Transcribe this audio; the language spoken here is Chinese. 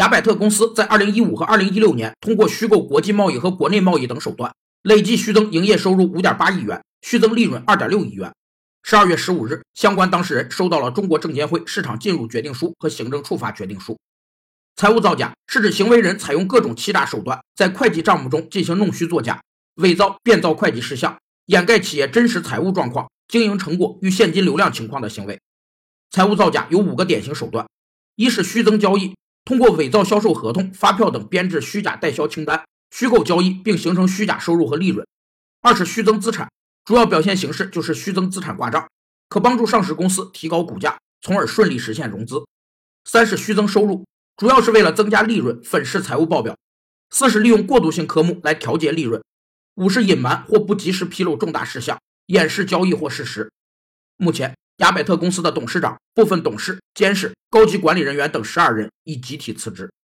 雅百特公司在2015和2016年通过虚构国际贸易和国内贸易等手段，累计虚增营业收入5.8亿元，虚增利润2.6亿元。12月15日，相关当事人收到了中国证监会市场进入决定书和行政处罚决定书。财务造假是指行为人采用各种欺诈手段，在会计账目中进行弄虚作假、伪造、变造会计事项，掩盖企业真实财务状况、经营成果与现金流量情况的行为。财务造假有五个典型手段：一是虚增交易，通过伪造销售合同、发票等编制虚假代销清单，虚构交易并形成虚假收入和利润；二是虚增资产，主要表现形式就是虚增资产挂账，可帮助上市公司提高股价，从而顺利实现融资；三是虚增收入，主要是为了增加利润，粉饰财务报表；四是利用过渡性科目来调节利润；五是隐瞒或不及时披露重大事项，掩饰交易或事实。目前。雅百特公司的董事长、部分董事、监事、高级管理人员等十二人已集体辞职。